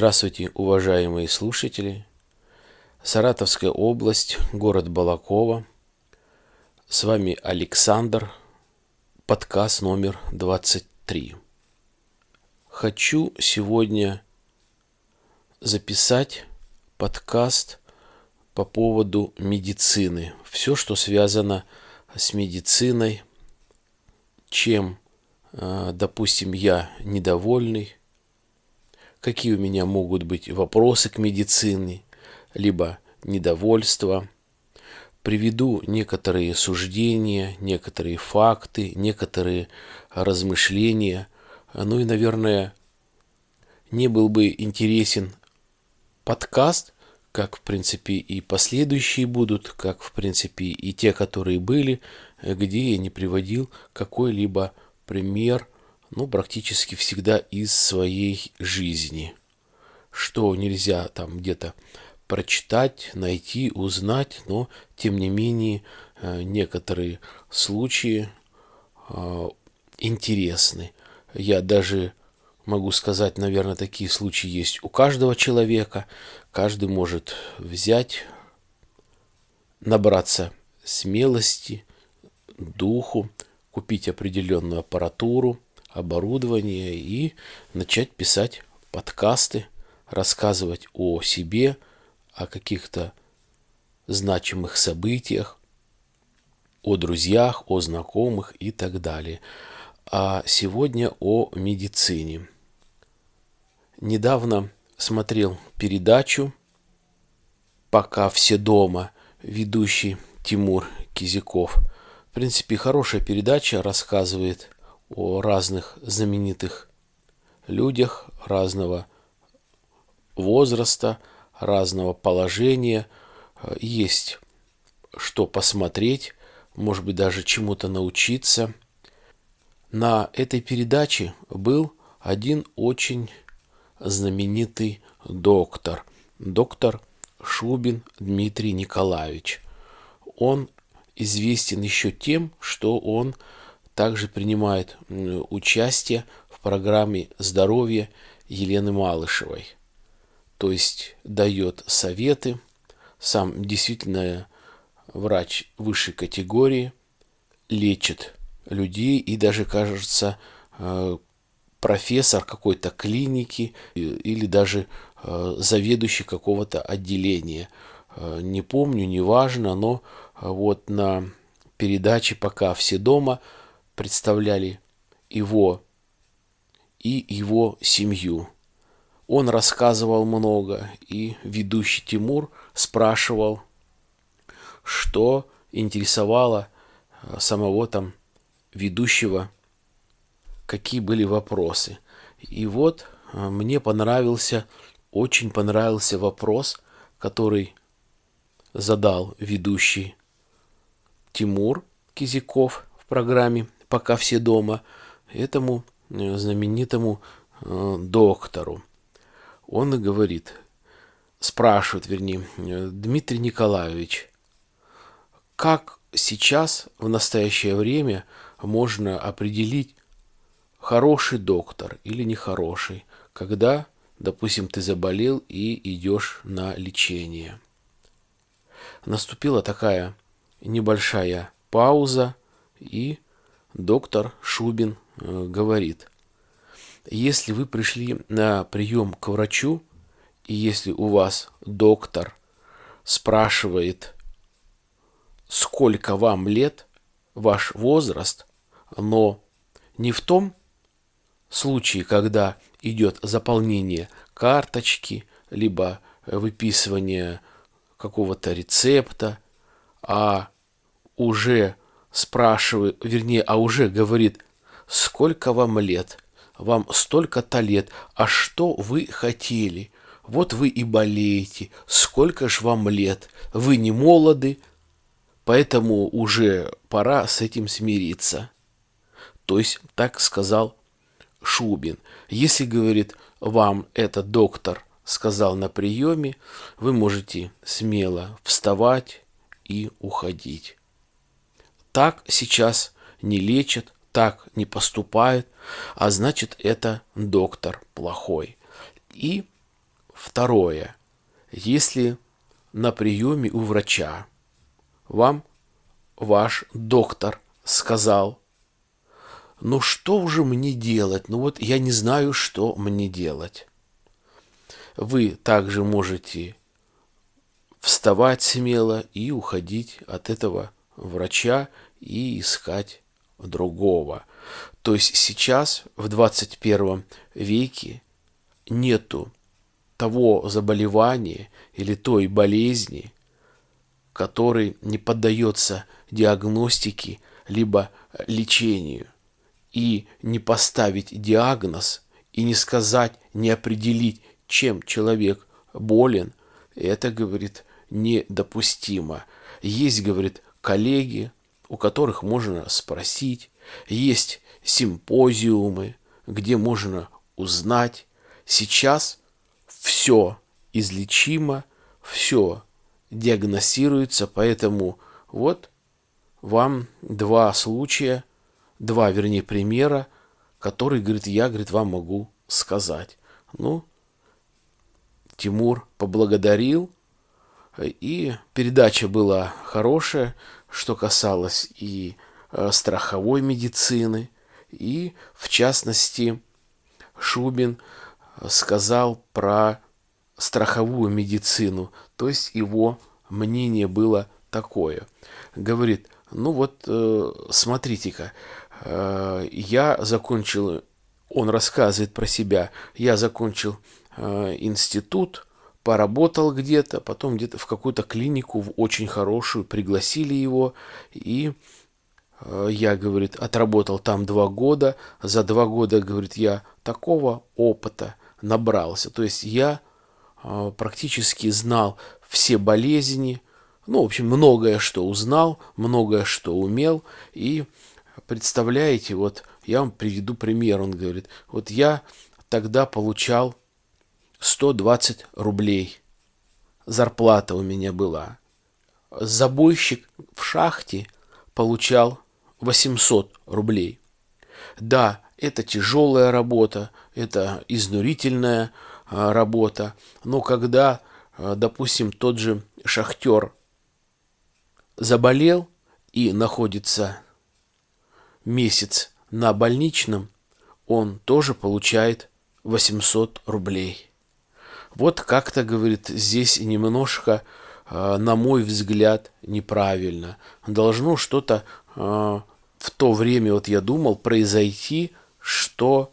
Здравствуйте, уважаемые слушатели. Саратовская область, город Балакова. С вами Александр, подкаст номер 23. Хочу сегодня записать подкаст по поводу медицины. Все, что связано с медициной, чем а, допустим, я недовольный, какие у меня могут быть вопросы к медицине, либо недовольство. Приведу некоторые суждения, некоторые факты, некоторые размышления. Ну и, наверное, не был бы интересен подкаст, как, в принципе, и последующие будут, как, в принципе, и те, которые были, где я не приводил какой-либо пример, ну, практически всегда из своей жизни. Что нельзя там где-то прочитать, найти, узнать, но, тем не менее, э, некоторые случаи э, интересны. Я даже могу сказать, наверное, такие случаи есть у каждого человека. Каждый может взять, набраться смелости, духу, купить определенную аппаратуру, оборудование и начать писать подкасты, рассказывать о себе, о каких-то значимых событиях, о друзьях, о знакомых и так далее. А сегодня о медицине. Недавно смотрел передачу «Пока все дома» ведущий Тимур Кизяков – в принципе, хорошая передача рассказывает о разных знаменитых людях разного возраста, разного положения. Есть что посмотреть, может быть, даже чему-то научиться. На этой передаче был один очень знаменитый доктор, доктор Шубин Дмитрий Николаевич. Он известен еще тем, что он также принимает участие в программе здоровья Елены Малышевой. То есть дает советы, сам действительно врач высшей категории, лечит людей и даже, кажется, э, профессор какой-то клиники или даже э, заведующий какого-то отделения. Э, не помню, неважно, но вот на передаче «Пока все дома» представляли его и его семью. Он рассказывал много, и ведущий Тимур спрашивал, что интересовало э, самого там ведущего, какие были вопросы. И вот э, мне понравился, очень понравился вопрос, который задал ведущий Тимур Кизяков в программе «Пока все дома» этому э, знаменитому э, доктору. Он говорит, спрашивает, вернее, э, Дмитрий Николаевич, как сейчас, в настоящее время, можно определить, хороший доктор или нехороший, когда, допустим, ты заболел и идешь на лечение. Наступила такая небольшая пауза, и доктор Шубин э, говорит, если вы пришли на прием к врачу, и если у вас доктор спрашивает, сколько вам лет, ваш возраст, но не в том случае, когда идет заполнение карточки, либо выписывание какого-то рецепта, а уже спрашивает, вернее, а уже говорит, сколько вам лет, вам столько-то лет, а что вы хотели? Вот вы и болеете, сколько ж вам лет, вы не молоды, поэтому уже пора с этим смириться. То есть так сказал Шубин. Если, говорит, вам этот доктор сказал на приеме, вы можете смело вставать, и уходить. Так сейчас не лечат, так не поступает, а значит это доктор плохой. И второе, если на приеме у врача вам ваш доктор сказал, ну что же мне делать? Ну вот я не знаю, что мне делать. Вы также можете вставать смело и уходить от этого врача и искать другого. То есть сейчас, в 21 веке, нету того заболевания или той болезни, который не поддается диагностике либо лечению. И не поставить диагноз, и не сказать, не определить, чем человек болен, это, говорит, недопустимо. Есть, говорит, коллеги, у которых можно спросить, есть симпозиумы, где можно узнать. Сейчас все излечимо, все диагностируется, поэтому вот вам два случая, два, вернее, примера, которые, говорит, я, говорит, вам могу сказать. Ну, Тимур поблагодарил, и передача была хорошая, что касалось и э, страховой медицины, и, в частности, Шубин сказал про страховую медицину, то есть его мнение было такое. Говорит, ну вот, э, смотрите-ка, э, я закончил, он рассказывает про себя, я закончил институт, поработал где-то, потом где-то в какую-то клинику, в очень хорошую, пригласили его, и э, я, говорит, отработал там два года, за два года, говорит, я такого опыта набрался, то есть я э, практически знал все болезни, ну, в общем, многое что узнал, многое что умел, и представляете, вот я вам приведу пример, он говорит, вот я тогда получал 120 рублей. Зарплата у меня была. Забойщик в шахте получал 800 рублей. Да, это тяжелая работа, это изнурительная а, работа, но когда, а, допустим, тот же шахтер заболел и находится месяц на больничном, он тоже получает 800 рублей. Вот как-то, говорит, здесь немножко, а, на мой взгляд, неправильно. Должно что-то а, в то время, вот я думал, произойти, что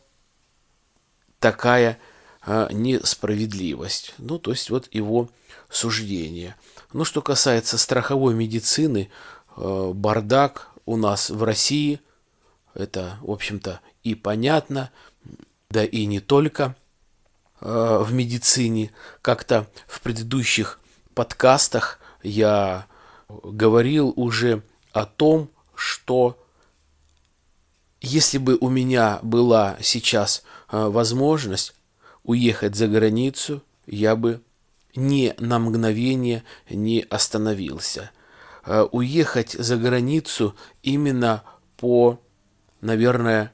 такая а, несправедливость. Ну, то есть вот его суждение. Ну, что касается страховой медицины, бардак у нас в России, это, в общем-то, и понятно, да и не только – Э, в медицине. Как-то в предыдущих подкастах я говорил уже о том, что если бы у меня была сейчас э, возможность уехать за границу, я бы ни на мгновение не остановился. Э, уехать за границу именно по, наверное,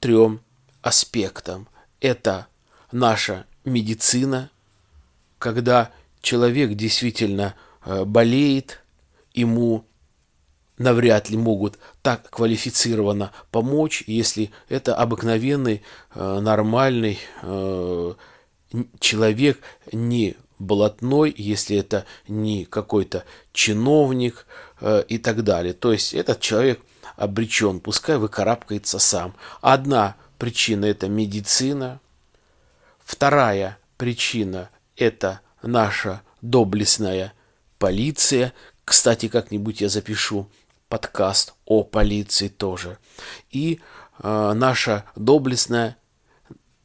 трем аспектам. Это наша медицина, когда человек действительно э, болеет, ему навряд ли могут так квалифицированно помочь, если это обыкновенный, э, нормальный э, человек, не блатной, если это не какой-то чиновник и так далее. То есть этот человек обречен, пускай выкарабкается сам. Одна причина – это медицина, Вторая причина – это наша доблестная полиция. Кстати, как-нибудь я запишу подкаст о полиции тоже. И э, наша доблестная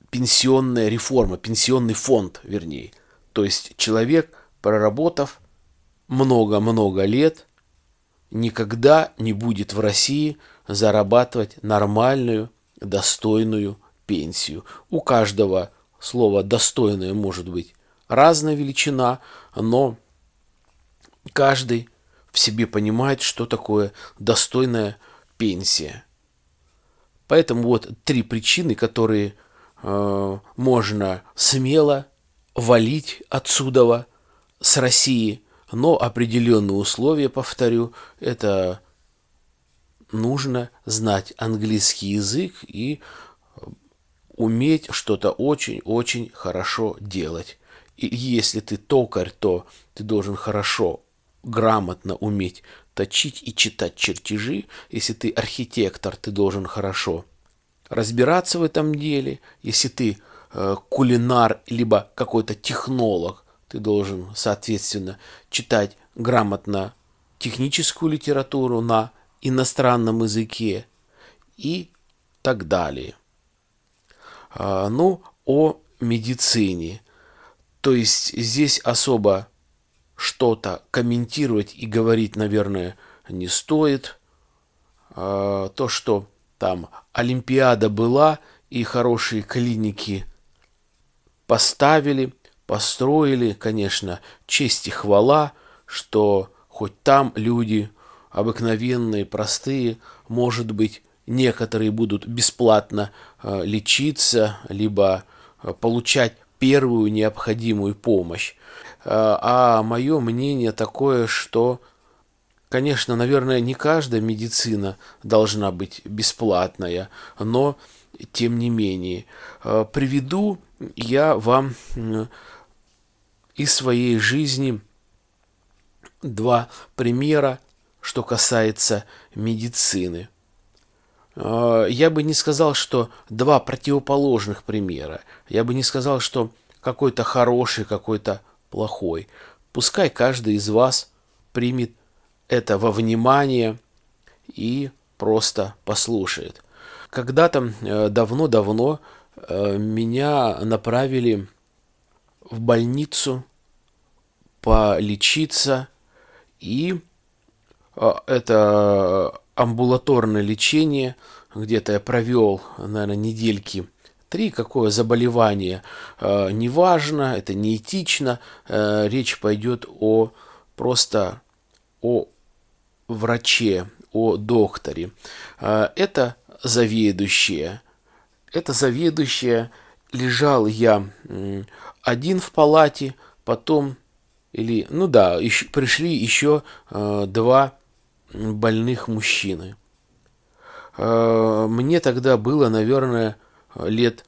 пенсионная реформа, пенсионный фонд, вернее. То есть человек, проработав много-много лет, никогда не будет в России зарабатывать нормальную, достойную пенсию. У каждого Слово «достойное» может быть разная величина, но каждый в себе понимает, что такое достойная пенсия. Поэтому вот три причины, которые э, можно смело валить отсюда, с России, но определенные условия, повторю, это нужно знать английский язык и уметь что-то очень-очень хорошо делать. И если ты токарь, то ты должен хорошо, грамотно уметь точить и читать чертежи. Если ты архитектор, ты должен хорошо разбираться в этом деле. Если ты э, кулинар, либо какой-то технолог, ты должен, соответственно, читать грамотно техническую литературу на иностранном языке и так далее. А, ну, о медицине. То есть здесь особо что-то комментировать и говорить, наверное, не стоит. А, то, что там Олимпиада была и хорошие клиники поставили, построили, конечно, честь и хвала, что хоть там люди обыкновенные, простые, может быть, некоторые будут бесплатно э, лечиться, либо э, получать первую необходимую помощь. Э, а мое мнение такое, что, конечно, наверное, не каждая медицина должна быть бесплатная, но тем не менее. Приведу я вам из своей жизни два примера, что касается медицины. А, я бы не сказал, что два противоположных примера. Я бы не сказал, что какой-то хороший, какой-то плохой. Пускай каждый из вас примет это во внимание и просто послушает. Когда-то э, давно-давно э, меня направили в больницу полечиться, и а, это амбулаторное лечение, где-то я провел, наверное, недельки три, какое заболевание, а, неважно, это неэтично, а, речь пойдет о просто о враче, о докторе. Это заведующая. Это заведующая. Лежал я один в палате, потом или, ну да, еще, пришли еще э, два больных мужчины. Э, мне тогда было, наверное, лет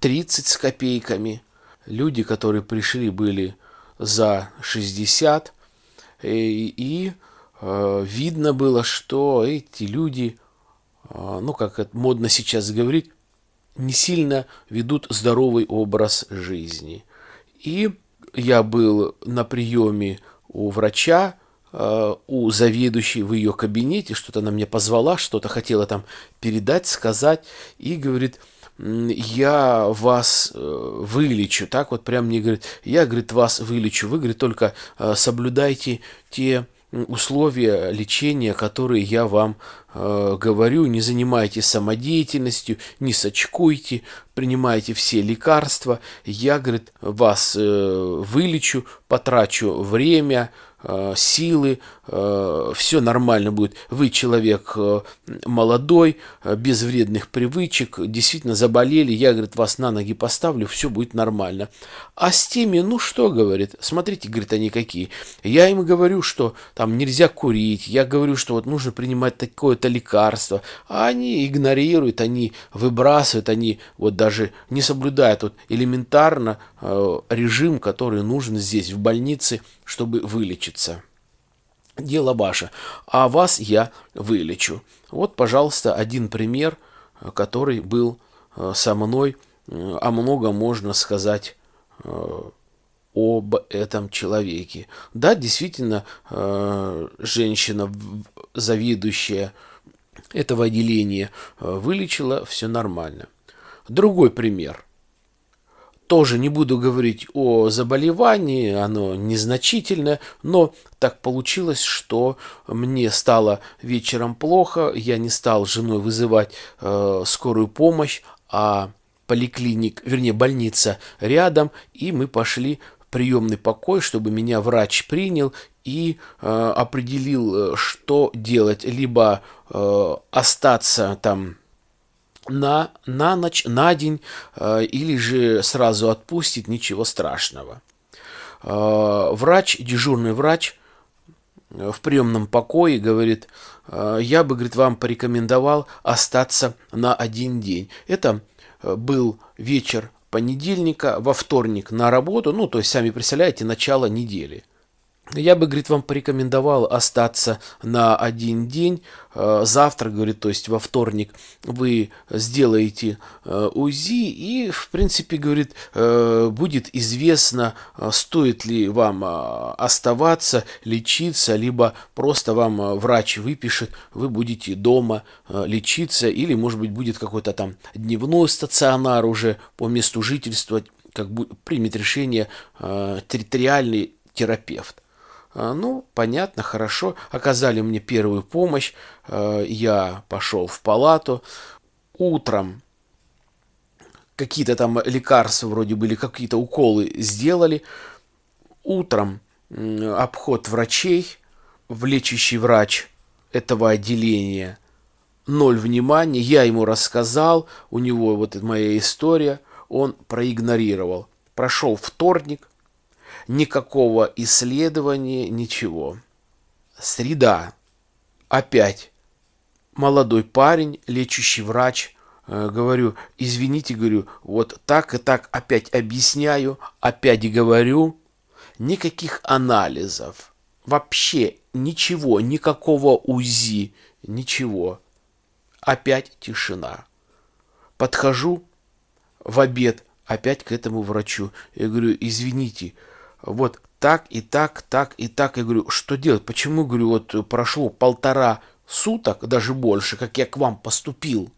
30 с копейками. Люди, которые пришли, были за 60. И, и э, видно было, что эти люди, э, ну, как это модно сейчас говорить, не сильно ведут здоровый образ жизни. И я был на приеме у врача, у заведующей в ее кабинете, что-то она меня позвала, что-то хотела там передать, сказать, и говорит, я вас э, вылечу, так вот прям мне говорит, я, говорит, вас вылечу, вы, говорит, только э, соблюдайте те условия лечения, которые я вам э, говорю. Не занимайтесь самодеятельностью, не сочкуйте, принимайте все лекарства. Я, говорит, вас э, вылечу, потрачу время, силы, э, все нормально будет. Вы человек э, молодой, без вредных привычек, действительно заболели, я, говорит, вас на ноги поставлю, все будет нормально. А с теми, ну что, говорит, смотрите, говорит, они какие. Я им говорю, что там нельзя курить, я говорю, что вот нужно принимать такое-то лекарство, а они игнорируют, они выбрасывают, они вот даже не соблюдают вот элементарно режим, который нужен здесь, в больнице, чтобы вылечиться. Дело ваше, а вас я вылечу. Вот, пожалуйста, один пример, который был э, со мной. О многом можно сказать э, об этом человеке. Да, действительно, э, женщина, заведующая этого отделения, вылечила, все нормально. Другой пример – тоже не буду говорить о заболевании, оно незначительное, но так получилось, что мне стало вечером плохо, я не стал женой вызывать э, скорую помощь, а поликлиник, вернее больница рядом, и мы пошли в приемный покой, чтобы меня врач принял и э, определил, э, что делать, либо э, остаться там на, на ночь, на день, э, или же сразу отпустит, ничего страшного. Э, врач, дежурный врач в приемном покое говорит, я бы, говорит, вам порекомендовал остаться на один день. Это был вечер понедельника, во вторник на работу, ну, то есть, сами представляете, начало недели. Я бы, говорит, вам порекомендовал остаться на один день. Э, завтра, говорит, то есть во вторник вы сделаете э, УЗИ и, в принципе, говорит, э, будет известно, стоит ли вам оставаться, лечиться, либо просто вам врач выпишет, вы будете дома лечиться, или, может быть, будет какой-то там дневной стационар уже по месту жительства, как бы примет решение территориальный терапевт. А, ну, понятно, хорошо. Оказали мне первую помощь. А, я пошел в палату. Утром какие-то там лекарства вроде были, какие-то уколы сделали. Утром обход врачей, лечащий врач этого отделения ноль внимания. Я ему рассказал, у него вот моя история, он проигнорировал. Прошел вторник, никакого исследования, ничего. Среда. Опять молодой парень, лечащий врач, э, говорю, извините, говорю, вот так и так опять объясняю, опять говорю, никаких анализов, вообще ничего, никакого УЗИ, ничего. Опять тишина. Подхожу в обед опять к этому врачу. Я говорю, извините, вот так и так, так и так. Я говорю, что делать? Почему, говорю, вот прошло полтора суток, даже больше, как я к вам поступил?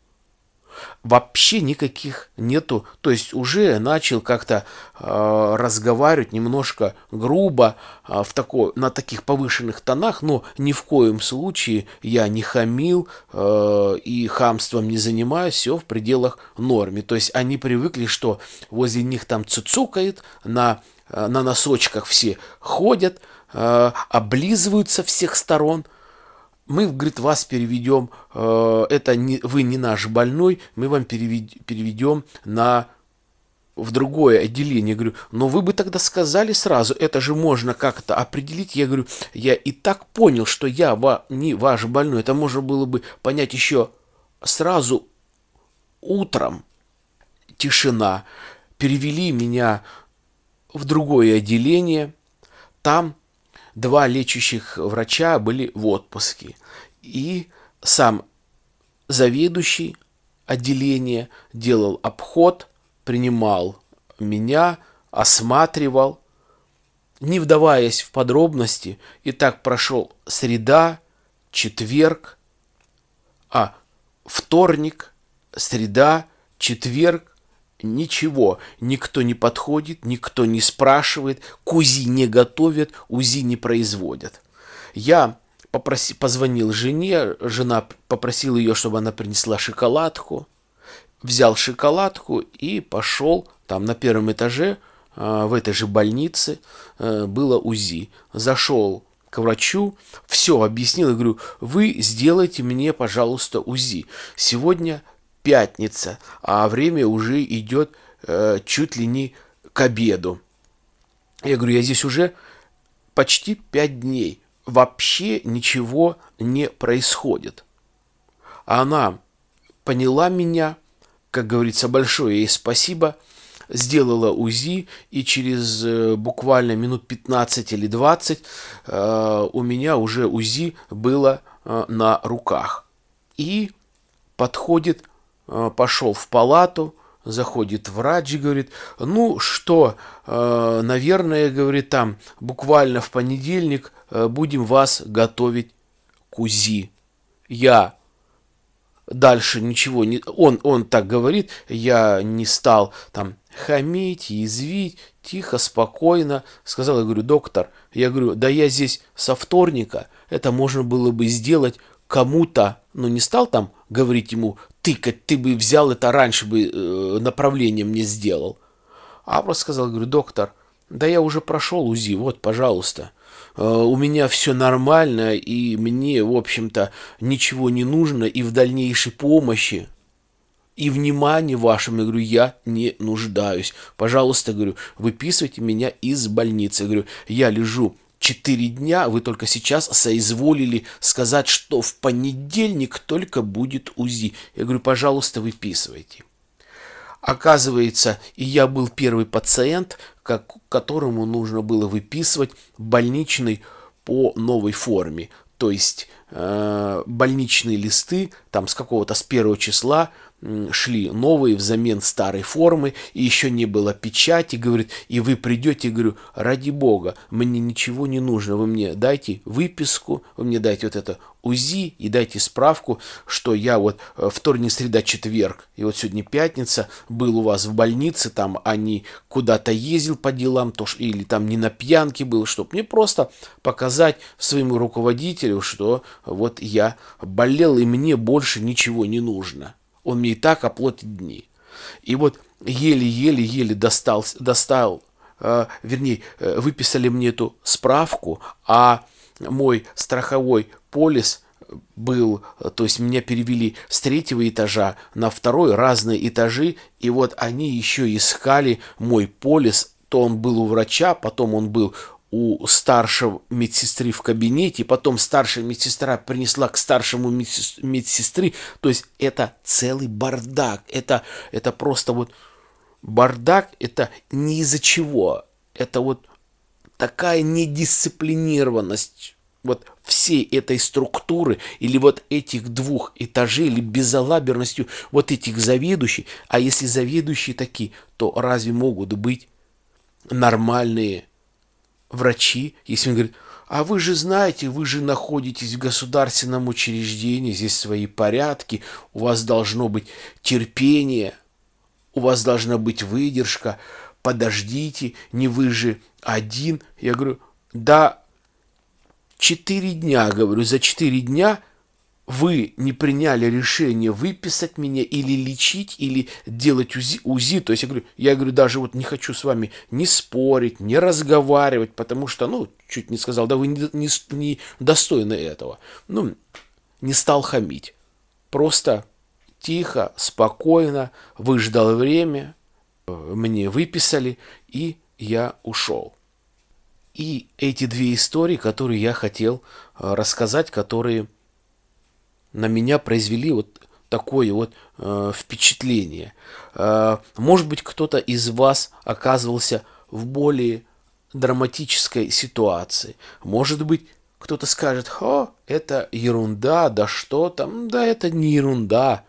Вообще никаких нету. То есть уже начал как-то э, разговаривать немножко грубо э, в такой, на таких повышенных тонах, но ни в коем случае я не хамил э, и хамством не занимаюсь, все в пределах нормы. То есть они привыкли, что возле них там цуцукает на на носочках все ходят, э, облизываются всех сторон. Мы, говорит, вас переведем, э, это не, вы не наш больной, мы вам переведем на в другое отделение. Я говорю, но вы бы тогда сказали сразу, это же можно как-то определить. Я говорю, я и так понял, что я ва, не ваш больной. Это можно было бы понять еще сразу утром. Тишина. Перевели меня в другое отделение. Там два лечащих врача были в отпуске. И сам заведующий отделения делал обход, принимал меня, осматривал, не вдаваясь в подробности. И так прошел среда, четверг, а вторник, среда, четверг, Ничего, никто не подходит, никто не спрашивает, к УЗИ не готовят, УЗИ не производят. Я попроси, позвонил жене, жена попросила ее, чтобы она принесла шоколадку, взял шоколадку и пошел там на первом этаже а, в этой же больнице а, было УЗИ. Зашел к врачу, все объяснил, и говорю, вы сделайте мне, пожалуйста, УЗИ. Сегодня пятница, а время уже идет э, чуть ли не к обеду. Я говорю, я здесь уже почти пять дней. Вообще ничего не происходит. Она поняла меня, как говорится, большое ей спасибо, сделала УЗИ, и через э, буквально минут 15 или 20 э, у меня уже УЗИ было э, на руках. И подходит пошел в палату, заходит врач и говорит, ну что, э, наверное, говорит, там буквально в понедельник э, будем вас готовить к УЗИ. Я дальше ничего не... Он, он так говорит, я не стал там хамить, язвить, тихо, спокойно. Сказал, я говорю, доктор, я говорю, да я здесь со вторника, это можно было бы сделать кому-то, ну не стал там говорить ему, тыкать, ты бы взял это раньше бы э, направление мне сделал. А сказал, говорю, доктор, да я уже прошел УЗИ, вот, пожалуйста. Э, у меня все нормально, и мне, в общем-то, ничего не нужно, и в дальнейшей помощи и внимание вашем, я говорю, я не нуждаюсь. Пожалуйста, говорю, выписывайте меня из больницы. Я говорю, я лежу четыре дня, вы только сейчас соизволили сказать, что в понедельник только будет УЗИ. Я говорю, пожалуйста, выписывайте. Оказывается, и я был первый пациент, как, которому нужно было выписывать больничный по новой форме. То есть э, больничные листы там с какого-то с первого числа шли новые взамен старой формы, и еще не было печати, говорит, и вы придете, говорю, ради бога, мне ничего не нужно, вы мне дайте выписку, вы мне дайте вот это УЗИ и дайте справку, что я вот э, вторник, среда, четверг, и вот сегодня пятница, был у вас в больнице, там, а не куда-то ездил по делам, то, или там не на пьянке был, чтобы мне просто показать своему руководителю, что вот я болел, и мне больше ничего не нужно он мне и так оплатит дни. И вот еле-еле-еле достал, достал э, вернее, э, выписали мне эту справку, а мой страховой полис был, то есть меня перевели с третьего этажа на второй, разные этажи, и вот они еще искали мой полис, то он был у врача, потом он был у старшего медсестры в кабинете, потом старшая медсестра принесла к старшему медсестры. То есть это целый бардак. Это, это просто вот бардак, это не из-за чего. Это вот такая недисциплинированность вот всей этой структуры или вот этих двух этажей или безалаберностью вот этих заведующих. А если заведующие такие, то разве могут быть нормальные врачи, если он говорит, а вы же знаете, вы же находитесь в государственном учреждении, здесь свои порядки, у вас должно быть терпение, у вас должна быть выдержка, подождите, не вы же один. Я говорю, да, четыре дня, говорю, за четыре дня – вы не приняли решение выписать меня или лечить, или делать УЗИ, УЗИ, то есть я говорю, я говорю, даже вот не хочу с вами не спорить, не разговаривать, потому что, ну, чуть не сказал, да вы не, не, не достойны этого. Ну, не стал хамить. Просто тихо, спокойно, выждал время, мне выписали, и я ушел. И эти две истории, которые я хотел э, рассказать, которые на меня произвели вот такое вот э, впечатление. Э, может быть, кто-то из вас оказывался в более драматической ситуации. Может быть, кто-то скажет, о, это ерунда, да что там, да это не ерунда.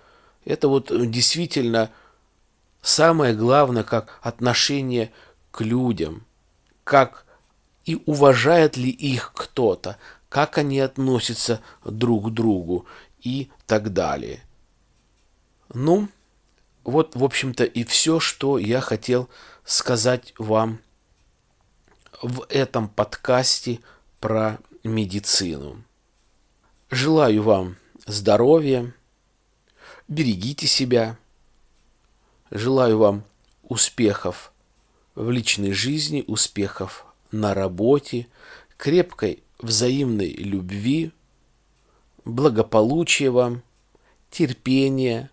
Это вот действительно самое главное, как отношение к людям, как и уважает ли их кто-то, как они относятся друг к другу и так далее. Ну, вот, в общем-то, и все, что я хотел сказать вам в этом подкасте про медицину. Желаю вам здоровья, берегите себя, желаю вам успехов в личной жизни, успехов на работе, крепкой взаимной любви – благополучия вам, терпения.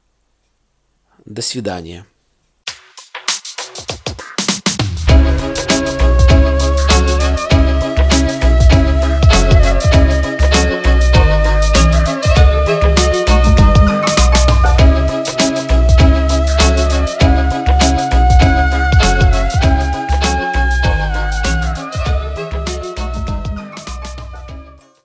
До свидания.